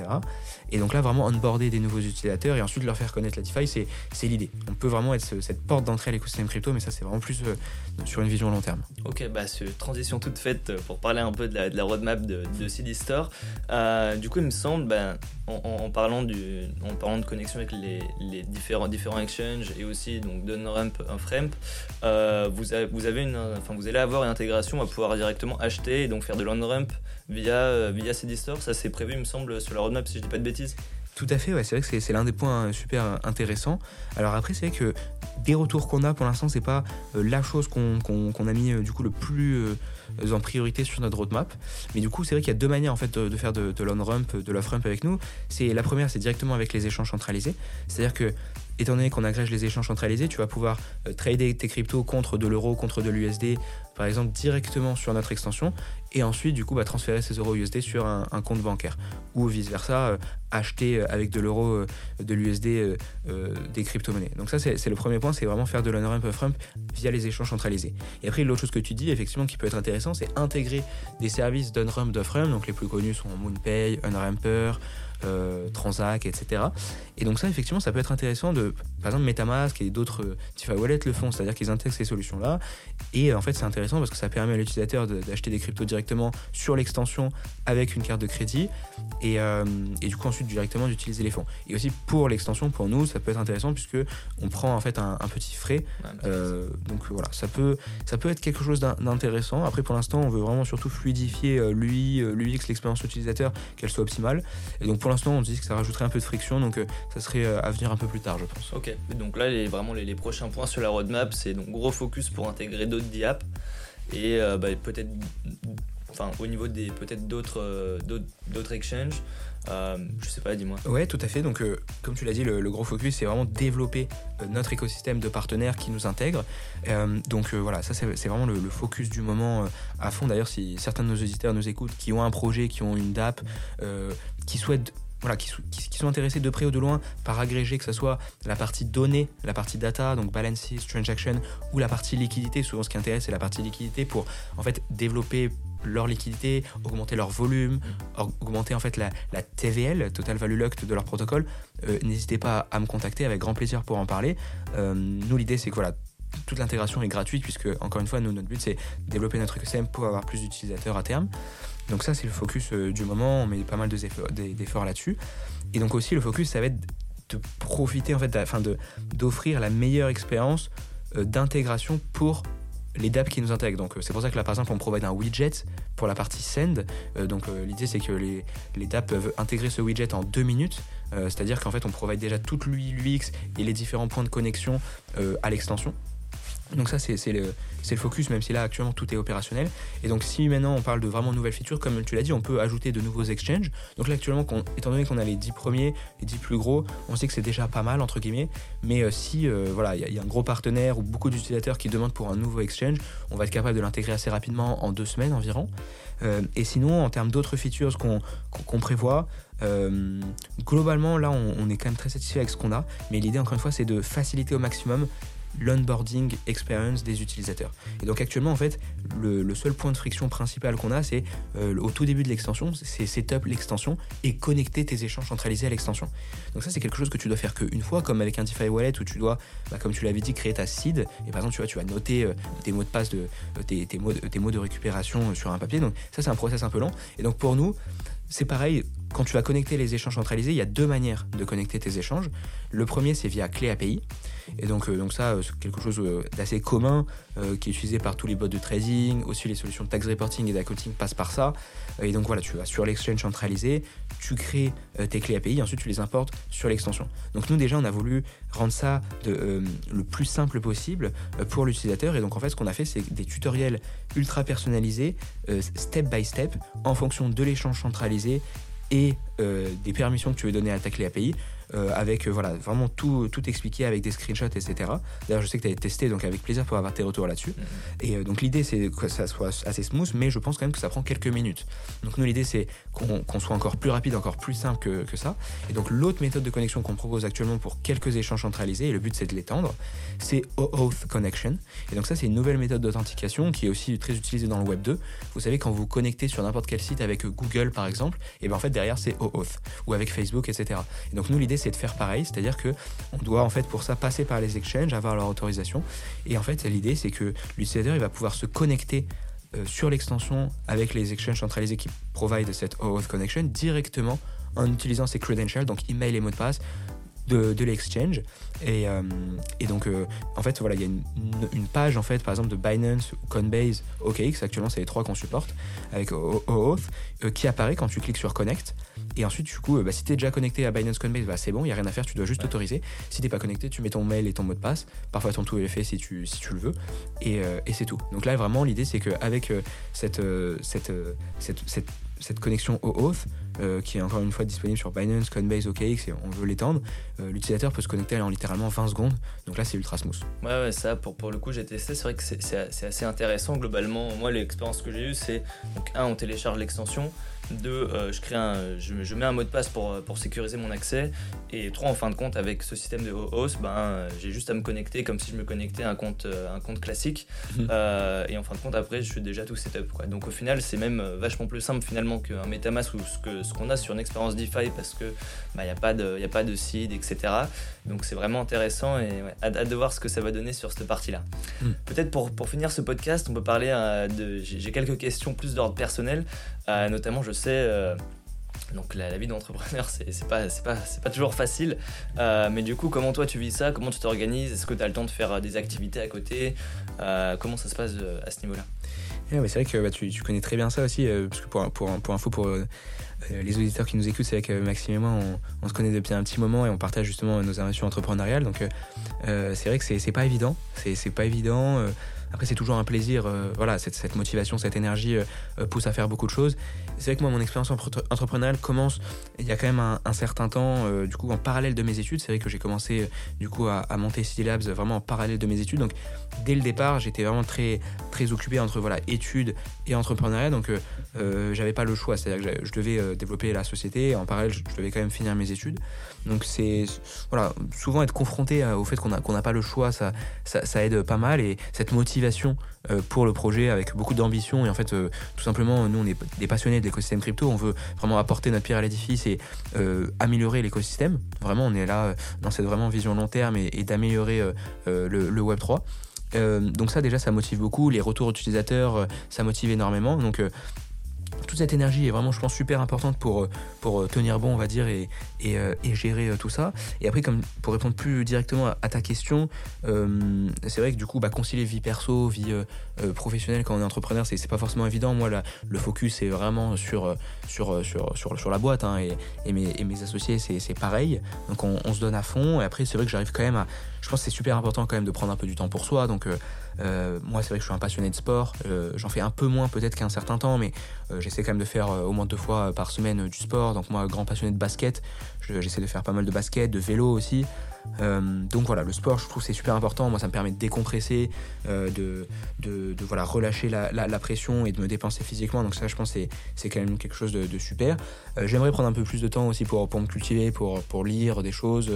Et donc là, vraiment onboarder des nouveaux utilisateurs et ensuite leur faire connaître la DeFi, c'est l'idée. On peut vraiment être cette porte d'entrée à l'écosystème crypto, mais ça, c'est vraiment plus euh, sur une vision long terme. Ok, bah, transition toute faite pour parler un peu de la, roadmap de, de CD Store. du coup, il me semble, ben, en, parlant de connexion avec les, différents, exchanges et aussi donc ramp off-ramp, vous, avez, vous, avez une, enfin, vous allez avoir une intégration à pouvoir directement acheter et donc faire de l'on-ramp via, euh, via CD Store. Ça, c'est prévu, il me semble, sur la roadmap, si je dis pas de bêtises. Tout à fait, ouais, c'est vrai que c'est l'un des points euh, super intéressants. Alors après, c'est vrai que des retours qu'on a pour l'instant, c'est pas euh, la chose qu'on a mis du coup le plus en priorité sur notre roadmap. Mais du coup, c'est vrai qu'il y a deux manières en fait de, faire de, de l'on-ramp, de l'off-ramp avec nous. C'est la première, c'est directement avec les échanges centralisés. C'est-à-dire que étant donné qu'on agrège les échanges centralisés, tu vas pouvoir trader tes cryptos contre de l'euro, contre de l'USD, par exemple directement sur notre extension et ensuite du coup bah, transférer ces euros USD sur un, compte bancaire. Ou vice versa euh, acheter euh, avec de l'euro euh, de l'USD des crypto-monnaies. Donc ça c'est le premier point c'est vraiment faire de l'on-ramp off-ramp via les échanges centralisés. Et après l'autre chose que tu dis effectivement qui peut être intéressant c'est intégrer des services d'on-ramp d'off-ramp donc les plus connus sont MoonPay, Unramper Transac, etc. Et donc ça, effectivement, ça peut être intéressant de, par exemple, MetaMask et d'autres euh, DeFi Wallet le font, c'est-à-dire qu'ils intègrent ces solutions-là. Et en fait, c'est intéressant parce que ça permet à l'utilisateur d'acheter des cryptos directement sur l'extension avec une carte de crédit et, euh, et du coup ensuite directement d'utiliser les fonds. Et aussi pour l'extension, pour nous, ça peut être intéressant puisque on prend en fait un, petit frais. donc voilà, ça peut, ça peut être quelque chose d'intéressant. Après, pour l'instant, on veut vraiment surtout fluidifier l'UI, l'UX, l'expérience utilisateur, qu'elle soit optimale. Et donc pour l'instant, on dit que ça rajouterait un peu de friction, donc euh, ça serait euh, à venir un peu plus tard, je pense. Ok, donc là, les, vraiment les, prochains points sur la roadmap, c'est donc gros focus pour intégrer d'autres DIAP et euh, bah, peut-être, enfin, au niveau des peut-être d'autres d'autres exchanges. je sais pas, dis-moi. Ouais, tout à fait. Donc, comme tu l'as dit, le, gros focus, c'est vraiment développer notre écosystème de partenaires qui nous intègrent. donc, voilà, ça, c'est vraiment le, le, focus du moment à fond. D'ailleurs, si certains de nos auditeurs nous écoutent, qui ont un projet, qui ont une DAP, qui souhaitent qui, sont intéressés de près ou de loin par agréger que ce soit la partie données, la partie data, donc balances, transaction, ou la partie liquidité. Souvent, ce qui intéresse, c'est la partie liquidité pour en fait développer leur liquidité, augmenter leur volume, augmenter en fait la, TVL, Total Value Locked de leur protocole. Euh, n'hésitez pas à me contacter avec grand plaisir pour en parler. Euh, nous, l'idée, c'est que voilà, toute l'intégration est gratuite puisque, encore une fois, nous, notre but, c'est développer notre écosystème pour avoir plus d'utilisateurs à terme. Donc ça, c'est le focus euh, du moment. On met pas mal d'efforts là-dessus. Et donc aussi, le focus, ça va être de profiter, en fait, enfin, d'offrir la meilleure expérience euh, d'intégration pour les dApps qui nous intègrent. Donc euh, c'est pour ça que là, par exemple, on provide un widget pour la partie send. donc l'idée, c'est que les, les dApps peuvent intégrer ce widget en deux minutes. C'est-à-dire qu'en fait, on provide déjà toute l'UX et les différents points de connexion à l'extension. Donc ça, c'est le, focus, même si là, actuellement, tout est opérationnel. Et donc, si maintenant, on parle de vraiment nouvelles features, comme tu l'as dit, on peut ajouter de nouveaux exchanges. Donc là, actuellement, étant donné qu'on a les 10 premiers, les 10 plus gros, on sait que c'est déjà pas mal, entre guillemets. Mais euh, si euh, voilà, il y, a un gros partenaire ou beaucoup d'utilisateurs qui demandent pour un nouveau exchange, on va être capable de l'intégrer assez rapidement, en deux semaines environ. Euh, et sinon, en termes d'autres features qu'on prévoit, globalement, là, on, est quand même très satisfait avec ce qu'on a. Mais l'idée, encore une fois, c'est de faciliter au maximum l'onboarding experience des utilisateurs. Et donc actuellement, en fait, le, seul point de friction principal qu'on a, c'est euh, au tout début de l'extension, c'est setup l'extension et connecter tes échanges centralisés à l'extension. Donc ça, c'est quelque chose que tu dois faire qu'une fois, comme avec un DeFi Wallet où tu dois, bah, comme tu l'avais dit, créer ta seed. Et par exemple, tu vois, tu vas noter euh, tes mots de passe, de, euh, tes, mots, tes mots de récupération sur un papier. Donc ça, c'est un process un peu lent. Et donc pour nous, c'est pareil, quand tu vas connecter les échanges centralisés, il y a deux manières de connecter tes échanges. Le premier, c'est via clé API. Et donc, euh, donc ça, euh, c'est quelque chose euh, d'assez commun qui est utilisé par tous les bots de trading. Aussi, les solutions de tax reporting et d'accounting passent par ça. Et donc voilà, tu vas sur l'exchange centralisé, tu crées tes clés API ensuite tu les importes sur l'extension. Donc nous déjà, on a voulu rendre ça le plus simple possible pour l'utilisateur. Et donc en fait, ce qu'on a fait, c'est des tutoriels ultra personnalisés, step by step, en fonction de l'échange centralisé et des permissions que tu veux donner à ta clé API euh, avec euh, voilà, vraiment tout, tout expliqué avec des screenshots, etc. D'ailleurs, je sais que tu as testé, donc avec plaisir pour avoir tes retours là-dessus. Et euh, donc, l'idée, c'est que ça soit assez smooth, mais je pense quand même que ça prend quelques minutes. Donc, nous, l'idée, c'est qu'on soit encore plus rapide, encore plus simple que, que ça. Et donc, l'autre méthode de connexion qu'on propose actuellement pour quelques échanges centralisés, et le but, c'est de l'étendre, c'est OAuth Connection. Et donc, ça, c'est une nouvelle méthode d'authentification qui est aussi très utilisée dans le Web 2. Vous savez, quand vous connectez sur n'importe quel site avec Google, par exemple, et bien en fait, derrière, c'est OAuth, ou avec Facebook, etc. Et donc, nous, l'idée, c'est de faire pareil, c'est-à-dire que on doit en fait pour ça passer par les exchanges, avoir leur autorisation. Et en fait, l'idée c'est que l'utilisateur il va pouvoir se connecter euh, sur l'extension avec les exchanges centralisés qui provide cette OAuth connection directement en utilisant ses credentials, donc email et mot de passe, de, l'exchange. Et, euh, et, donc, euh, en fait, voilà, il y a une, page, en fait, par exemple, de Binance, Coinbase, OKX, actuellement, c'est les trois qu'on supporte, avec OAuth, euh, qui apparaît quand tu cliques sur Connect. Et ensuite, du coup, bah, si tu es déjà connecté à Binance Coinbase, bah, c'est bon, il n'y a rien à faire, tu dois juste autoriser. Si tu pas connecté, tu mets ton mail et ton mot de passe. Parfois, ton tout est fait si tu, si tu le veux. Et, et c'est tout. Donc là, vraiment, l'idée, c'est qu'avec cette, cette, cette, cette, cette connexion OAuth, euh, qui est encore une fois disponible sur Binance, Coinbase, OKX et on veut l'étendre, euh, l'utilisateur peut se connecter en littéralement 20 secondes. Donc là, c'est ultra smooth. Ouais, ouais, ça, pour, pour le coup, j'ai testé. C'est vrai que c'est assez intéressant globalement. Moi, l'expérience que j'ai eue, c'est donc, un, on télécharge l'extension. Deux, euh, je, crée un, je, mets un mot de passe pour, euh, pour sécuriser mon accès. Et trois, en fin de compte, avec ce système de host, ben, euh, j'ai juste à me connecter comme si je me connectais à un compte, un compte classique. Mhm. et en fin de compte, après, je suis déjà tout setup. Quoi. Donc au final, c'est même vachement plus simple finalement qu'un MetaMask ou ce qu'on ce qu'on a sur une expérience DeFi parce que il bah, n'y a, pas de, y a pas de seed, etc. Donc c'est vraiment intéressant et hâte, de voir ce que ça va donner sur cette partie-là. Mhm. Peut-être pour, pour finir ce podcast, on peut parler de. J'ai quelques questions plus d'ordre personnel. Euh, notamment, je sais, euh, donc la, vie d'entrepreneur, c'est pas, pas, pas toujours facile. Euh, mais du coup, comment toi tu vis ça? Comment tu t'organises? Est-ce que tu as le temps de faire des activités à côté? Comment ça se passe à ce niveau-là? C'est vrai que bah, tu, connais très bien ça aussi, parce que pour, pour, pour info, pour les auditeurs qui nous écoutent, c'est avec Maxime et moi, on, se connaît depuis un petit moment et on partage justement nos innovations entrepreneuriales. Donc c'est vrai que c'est pas évident. C'est pas évident. Après, c'est toujours un plaisir. Euh, voilà, cette, motivation, cette énergie euh, euh, pousse à faire beaucoup de choses. C'est vrai que moi, mon expérience entrepreneuriale commence il y a quand même un, certain temps, du coup, en parallèle de mes études. C'est vrai que j'ai commencé, du coup, à, monter City Labs vraiment en parallèle de mes études. Donc, dès le départ, j'étais vraiment très, très occupé entre voilà, études et entrepreneuriat. Donc, j'avais pas le choix. C'est-à-dire que je devais développer la société. En parallèle, je devais quand même finir mes études. Donc c'est voilà, souvent être confronté au fait qu'on n'a qu'on pas le choix, ça, ça, aide pas mal et cette motivation euh, pour le projet avec beaucoup d'ambition et en fait euh, tout simplement nous on est des passionnés de l'écosystème crypto, on veut vraiment apporter notre pierre à l'édifice et euh, améliorer l'écosystème. Vraiment on est là dans cette vraiment vision long terme et, d'améliorer le, Web 3. donc ça déjà ça motive beaucoup, les retours utilisateurs ça motive énormément. Donc toute cette énergie est vraiment, je pense, super importante pour, euh, pour euh, tenir bon, on va dire, et, et, euh, gérer tout ça. Et après, comme pour répondre plus directement à, ta question, c'est vrai que du coup, bah, concilier vie perso, vie professionnelle quand on est entrepreneur, c'est pas forcément évident. Moi, là, le focus est vraiment sur, sur, sur, sur, sur la boîte, hein, et, et, mes, et, mes, associés, c'est pareil. Donc, on, on, se donne à fond. Et après, c'est vrai que j'arrive quand même à. Je pense que c'est super important quand même de prendre un peu du temps pour soi. Donc, euh, moi, c'est vrai que je suis un passionné de sport. Euh, j'en fais un peu moins peut-être qu'un certain temps, mais euh, j'essaie quand même de faire au moins deux fois par semaine du sport. Donc moi, grand passionné de basket, j'essaie de faire pas mal de basket, de vélo aussi. Donc voilà, le sport, je trouve c'est super important. Moi, ça me permet de décompresser, de, de, voilà, relâcher la, la, pression et de me dépenser physiquement. Donc ça, je pense, c'est, c'est quand même quelque chose de, de super. j'aimerais prendre un peu plus de temps aussi pour, pour me cultiver, pour, pour lire des choses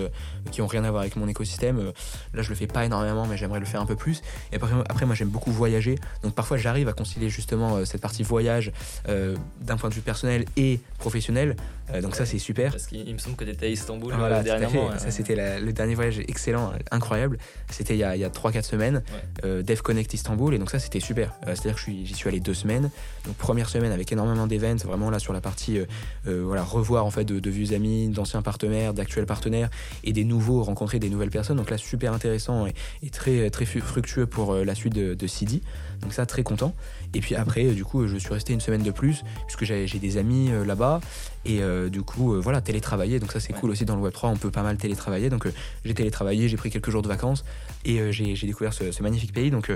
qui ont rien à voir avec mon écosystème. là, je le fais pas énormément, mais j'aimerais le faire un peu plus. Et après, après moi, j'aime beaucoup voyager. Donc parfois, j'arrive à concilier justement cette partie voyage d'un point de vue personnel et professionnel. Euh, donc ça c'est super. Parce qu'il me semble que tu étais à Istanbul euh, dernièrement. Ça c'était le dernier voyage excellent, incroyable. C'était il y a, a 3-4 semaines, euh, Dev Connect Istanbul, et donc ça c'était super. C'est-à-dire que j'y suis, allé deux semaines. Donc première semaine avec énormément d'événements, vraiment là sur la partie voilà, revoir en fait de, vieux amis, d'anciens partenaires, d'actuels partenaires, et des nouveaux, rencontrer des nouvelles personnes. Donc là super intéressant et, très, très fructueux pour la suite de, de CD. Donc ça très content. Et puis après, du coup, je suis resté une semaine de plus, puisque j'ai des amis là-bas. Et euh, du coup, euh, voilà, télétravailler. Donc ça, c'est cool aussi dans le Web3, on peut pas mal télétravailler. Donc euh, j'ai télétravaillé, j'ai pris quelques jours de vacances et j'ai découvert ce, magnifique pays. Donc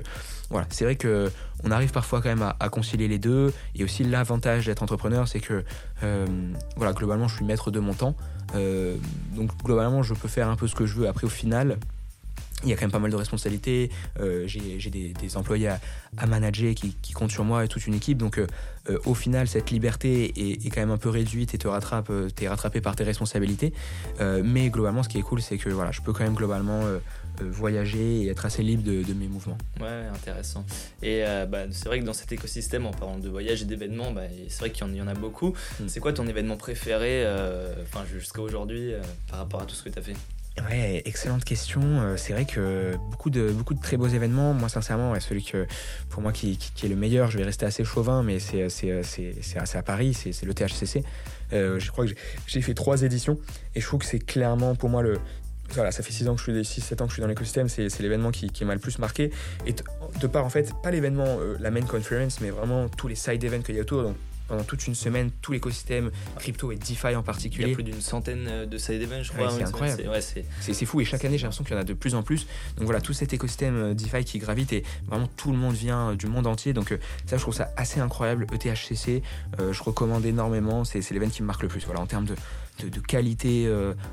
voilà, c'est vrai que on arrive parfois quand même à, concilier les deux. Et aussi l'avantage d'être entrepreneur, c'est que voilà, globalement, je suis maître de mon temps. donc globalement, je peux faire un peu ce que je veux. Après, au final, il y a quand même pas mal de responsabilités. Euh, j'ai des, employés à, manager qui, comptent sur moi et toute une équipe. Donc, euh, euh, au final, cette liberté est, quand même un peu réduite et te rattrape, es rattrapé par tes responsabilités. mais globalement, ce qui est cool, c'est que voilà, je peux quand même globalement voyager et être assez libre de, mes mouvements. Ouais, intéressant. Et bah, c'est vrai que dans cet écosystème, en parlant de voyage et d'événements, bah, c'est vrai qu'il y, en a beaucoup. Hmm. C'est quoi ton événement préféré, enfin jusqu'à aujourd'hui, par rapport à tout ce que tu as fait? Ouais, excellente question. Euh, c'est vrai que beaucoup de, beaucoup de très beaux événements. Moi, sincèrement, celui que, pour moi qui, est le meilleur, je vais rester assez chauvin, mais c'est, c'est, c'est, à Paris, c'est, le THCC. Euh, je crois que j'ai fait trois éditions et je trouve que c'est clairement pour moi le. Voilà, ça fait 6 ans que je suis 6-7 ans que je suis dans l'écosystème, c'est, l'événement qui, qui m'a le plus marqué. Et de part, en fait, pas l'événement, euh, la main conference, mais vraiment tous les side events qu'il y a autour. Pendant toute une semaine tout l'écosystème crypto et DeFi en particulier. Il y a plus d'une centaine euh, de side events, je crois. c'est incroyable. C'est fou et chaque année j'ai l'impression qu'il y en a de plus en plus. Donc voilà, tout cet écosystème euh, DeFi qui gravite et vraiment tout le monde vient euh, du monde entier. Donc ça, je trouve ça assez incroyable. ETHCC, je recommande énormément. C'est l'événement qui me marque le plus. Voilà, en termes de, de, qualité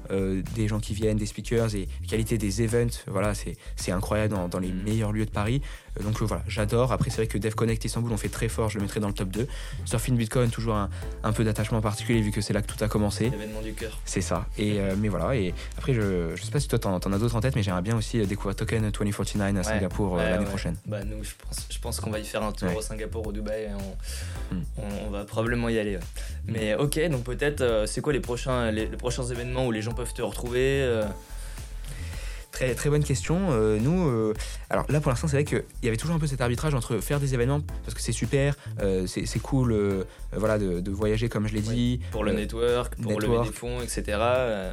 des gens qui viennent, des speakers et qualité des events. Voilà, c'est incroyable dans, dans, les mm. meilleurs lieux de Paris. Euh, donc euh, voilà, j'adore. Après, c'est vrai que DevConnect Istanbul, on fait très fort, je le mettrai dans le top 2. Surfing Bitcoin, toujours un, peu d'attachement particulier vu que c'est là que tout a commencé. L'événement du cœur. C'est ça. Et, euh, mais voilà, et après, je, je sais pas si toi t'en, en as d'autres en tête, mais j'aimerais bien aussi découvrir Token 2049 à Singapour l'année prochaine. Bah, nous, je pense, je pense qu'on va y faire un tour au Singapour, au Dubaï, et on, va probablement y aller. Mais ok, donc peut-être, c'est quoi les prochains, les, prochains événements où les gens peuvent te retrouver Très, très bonne question. Euh, nous, euh, alors là pour l'instant, c'est vrai qu'il y avait toujours un peu cet arbitrage entre faire des événements parce que c'est super, euh, c'est cool, voilà, de, voyager comme je l'ai dit. Pour le network, pour lever des fonds, etc.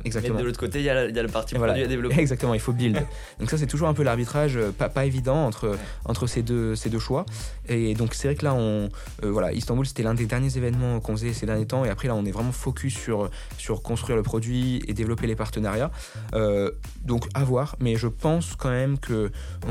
Exactement. Mais de l'autre côté, il y, a, le parti produit à développer. Exactement, il faut build. donc ça, c'est toujours un peu l'arbitrage pas, pas évident entre, entre ces, deux, ces deux choix. Et donc c'est vrai que là, on, voilà, Istanbul, c'était l'un des derniers événements qu'on faisait ces derniers temps. Et après là, on est vraiment focus sur, sur construire le produit et développer les partenariats. donc à voir mais je pense quand même que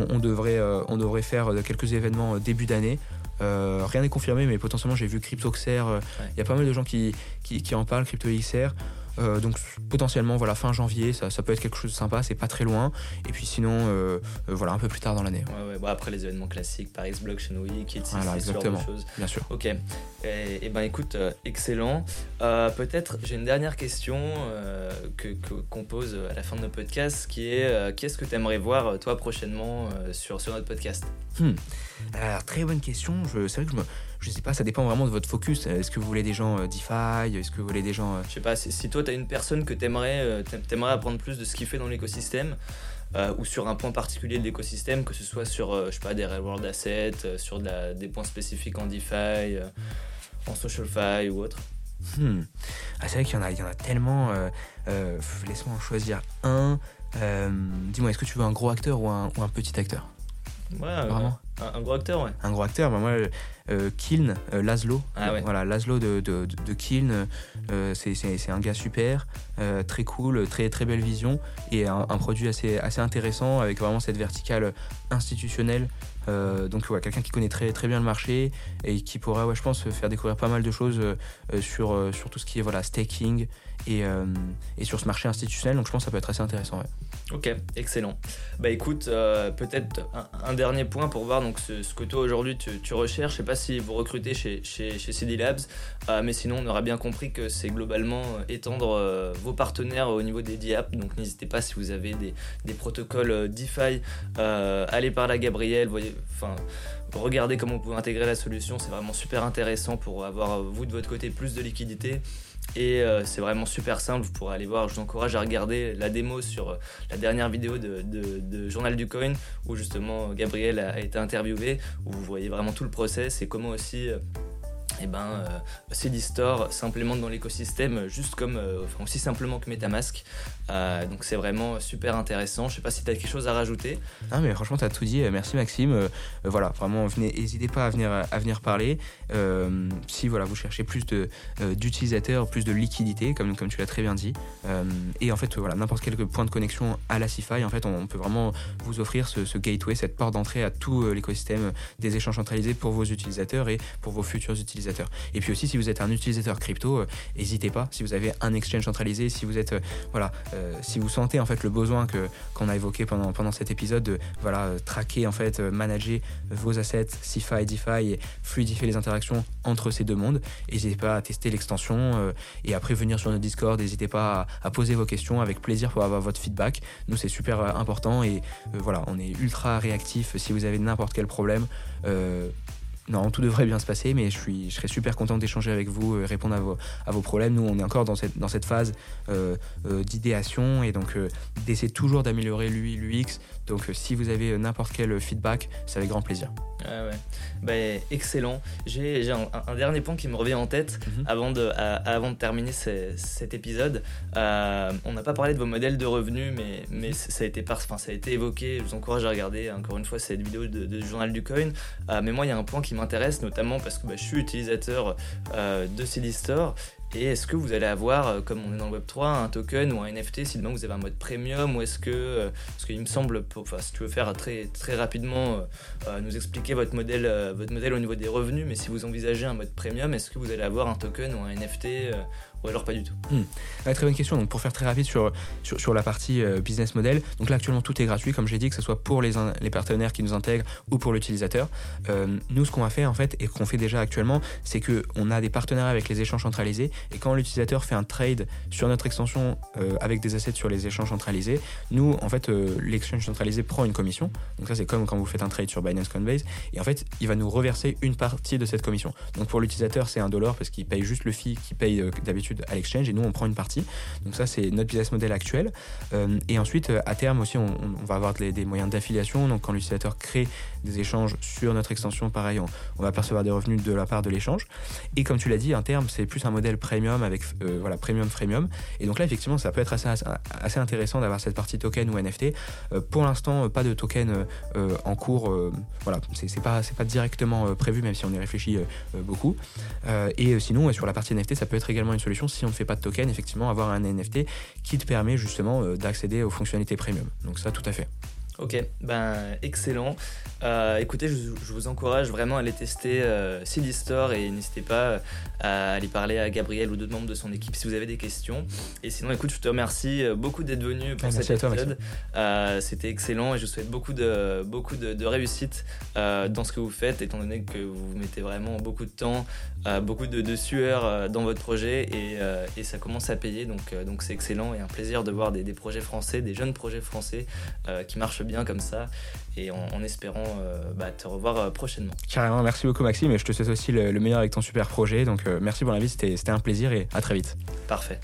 on, devrait, euh, on devrait faire quelques événements euh, début d'année. Euh, rien n'est confirmé, mais potentiellement j'ai vu CryptoXer. Il y a pas mal de gens qui, qui, qui en parlent, CryptoXR. Euh, donc potentiellement voilà fin janvier ça, ça, peut être quelque chose de sympa c'est pas très loin. Et puis sinon euh, euh, voilà un peu plus tard dans l'année. Ouais, ouais. après les événements classiques Paris Blockchain Week etc voilà, exactement. choses. bien sûr. Ok. Et, et ben écoute excellent. Peut-être j'ai une dernière question que qu'on pose à la fin de notre podcast qui est qu'est-ce que tu aimerais voir toi prochainement sur, sur notre podcast? Hmm. alors très bonne question. C'est vrai que je me je sais pas, ça dépend vraiment de votre focus. Est-ce que vous voulez des gens euh, DeFi? Est-ce que vous voulez des gens. Euh, je sais pas, si, toi tu as une personne que euh, aimerais apprendre plus de ce qu'il fait dans l'écosystème, ou sur un point particulier de l'écosystème, que ce soit sur, je sais pas, des real world assets, sur des points spécifiques en DeFi, en SocialFi ou autre? Hmm. Ah, c'est vrai qu'il y en a, il y en a tellement. Laisse-moi en choisir un. Dis-moi, est-ce que tu veux un gros acteur ou un, ou un petit acteur? Ouais, Vraiment Un, gros acteur, ouais. Un gros acteur, bah, moi, euh, Kiln, euh, Laszlo. Ah voilà, Laszlo de, de, de Kiln, euh, c'est un gars super, très cool, très, très belle vision et un, produit assez, assez intéressant avec vraiment cette verticale institutionnelle. donc ouais, quelqu'un qui connaît très, très bien le marché et qui pourra, ouais, je pense, faire découvrir pas mal de choses sur, sur tout ce qui est voilà, staking et, et, sur ce marché institutionnel. Donc je pense que ça peut être assez intéressant. Ok, excellent. Bah écoute, peut-être un, dernier point pour voir donc ce, que toi aujourd'hui tu, recherches. Je sais pas si vous recrutez chez, chez, chez CD Labs, euh, mais sinon on aura bien compris que c'est globalement euh, étendre euh, vos partenaires au niveau des DApps. Donc n'hésitez pas si vous avez des, protocoles DeFi, allez par là Gabriel, enfin regardez comment vous pouvez intégrer la solution, c'est vraiment super intéressant pour avoir vous de votre côté plus de liquidité. Et c'est vraiment super simple, vous pourrez aller voir, je vous encourage à regarder la démo sur la dernière vidéo de, Journal du Coin où justement Gabriel a, été interviewé, où vous voyez vraiment tout le process et comment aussi et eh ben, euh, CD Store s'implémente dans l'écosystème juste comme, euh, enfin aussi simplement que MetaMask. Euh, donc c'est vraiment super intéressant. Je sais pas si tu as quelque chose à rajouter. Ah mais franchement tu as tout dit. Merci Maxime. voilà, vraiment n'hésitez pas à venir, à venir parler. si voilà, vous cherchez plus d'utilisateurs, plus de liquidité, comme, comme tu l'as très bien dit. et en fait voilà, n'importe quel point de connexion à la CIFI, en fait on, peut vraiment vous offrir ce gateway, cette porte d'entrée à tout l'écosystème des échanges centralisés pour vos utilisateurs et pour vos futurs utilisateurs. Et puis aussi, si vous êtes un utilisateur crypto, euh, n'hésitez pas. Si vous avez un exchange centralisé, si vous êtes, euh, voilà, euh, si vous sentez en fait le besoin que qu'on a évoqué pendant pendant cet épisode de voilà traquer en fait, manager vos assets, CeFi, DeFi et fluidifier les interactions entre ces deux mondes, n'hésitez pas à tester l'extension et après venir sur notre Discord. N'hésitez pas à, poser vos questions avec plaisir pour avoir votre feedback. Nous, c'est super important et voilà, on est ultra réactif si vous avez n'importe quel problème. Non, tout devrait bien se passer, mais je, suis, je serais super content d'échanger avec vous, euh, répondre à vos, à vos problèmes. Nous, on est encore dans cette, dans cette phase euh, euh, d'idéation et donc d'essayer toujours d'améliorer l'UI, l'UX. Donc, si vous avez n'importe quel feedback, c'est avec grand plaisir. Ah ouais. Bah, excellent. J'ai un, dernier point qui me revient en tête mhm. avant, de, avant de terminer cet épisode. on n'a pas parlé de vos modèles de revenus, mais, mais ça, a été enfin, ça a été évoqué. Je vous encourage à regarder encore une fois cette vidéo de, de Journal du Coin. mais moi, il y a un point qui m'intéresse, notamment parce que bah, je suis utilisateur euh, de CD Store. Et est-ce que vous allez avoir, euh, comme on est dans le Web3, un token ou un NFT si demain vous avez un mode premium Ou est-ce que, euh, parce qu'il me semble, enfin, si tu veux faire très, très rapidement, nous expliquer votre modèle, votre modèle au niveau des revenus, mais si vous envisagez un mode premium, est-ce que vous allez avoir un token ou un NFT ou alors pas du tout hmm. Très bonne question. Donc pour faire très rapide sur, sur, la partie euh, business model, donc là actuellement tout est gratuit, comme j'ai dit, que ce soit pour les, les partenaires qui nous intègrent ou pour l'utilisateur. Euh, nous, ce qu'on va faire en fait et qu'on fait déjà actuellement, c'est qu'on a des partenariats avec les échanges centralisés et quand l'utilisateur fait un trade sur notre extension euh, avec des assets sur les échanges centralisés, nous en fait l'exchange centralisé prend une commission. Donc ça c'est comme quand vous faites un trade sur Binance Coinbase et en fait il va nous reverser une partie de cette commission. Donc pour l'utilisateur c'est un dollar parce qu'il paye juste le fee qu'il paye d'habitude à l'exchange et nous on prend une partie. Donc ça c'est notre business model actuel. Euh, et ensuite à terme aussi on, va avoir des, moyens d'affiliation. Donc quand l'utilisateur crée des échanges sur notre extension, pareil on, va percevoir des revenus de la part de l'échange. Et comme tu l'as dit, à terme c'est plus un modèle premium avec euh, voilà premium freemium. Et donc là effectivement ça peut être assez, assez intéressant d'avoir cette partie token ou NFT. Euh, pour l'instant pas de token en cours. voilà c'est pas c'est pas directement prévu même si on y réfléchit beaucoup. et sinon sur la partie NFT ça peut être également une solution si on ne fait pas de token, effectivement, avoir un NFT qui te permet justement euh, d'accéder aux fonctionnalités premium. Donc ça, tout à fait. Ok, ben excellent. Euh, écoutez, je, vous encourage vraiment à aller tester euh, CD Store et n'hésitez pas à aller parler à Gabriel ou d'autres membres de son équipe si vous avez des questions. Et sinon, écoute, je te remercie beaucoup d'être venu pour cet épisode. C'était excellent et je vous souhaite beaucoup de, beaucoup de, réussite dans ce que vous faites, étant donné que vous mettez vraiment beaucoup de temps, beaucoup de, sueur dans votre projet et, et, ça commence à payer. Donc donc c'est excellent et un plaisir de voir des, des, projets français, des jeunes projets français qui marchent bien comme ça et en, espérant euh, bah, te revoir euh, prochainement. Carrément, merci beaucoup Maxime et je te souhaite aussi le, meilleur avec ton super projet. Donc euh, merci pour l'invite, c'était un plaisir et à très vite. Parfait.